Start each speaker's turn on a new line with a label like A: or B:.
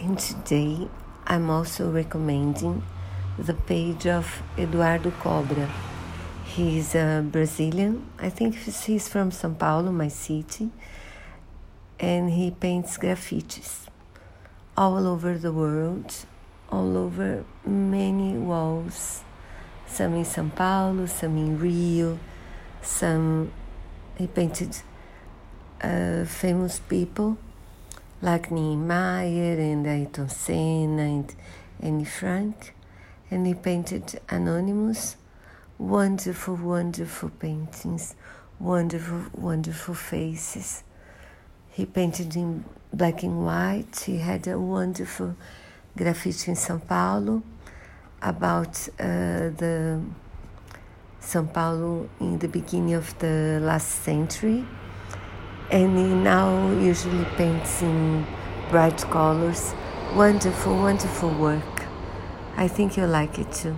A: And today I'm also recommending the page of Eduardo Kobra. He's a Brazilian, I think he's from São Paulo, my city, and he paints graffitis all over the world, all over many walls, some in São Paulo, some in Rio, some he painted uh, famous people like Niemeyer and Ayrton Senna and Anne Frank, and he painted Anonymous. Wonderful, wonderful paintings, wonderful, wonderful faces. He painted in black and white. He had a wonderful graffiti in São Paulo about uh, the São Paulo in the beginning of the last century and he now usually paints in bright colors. Wonderful, wonderful work. I think you'll like it too.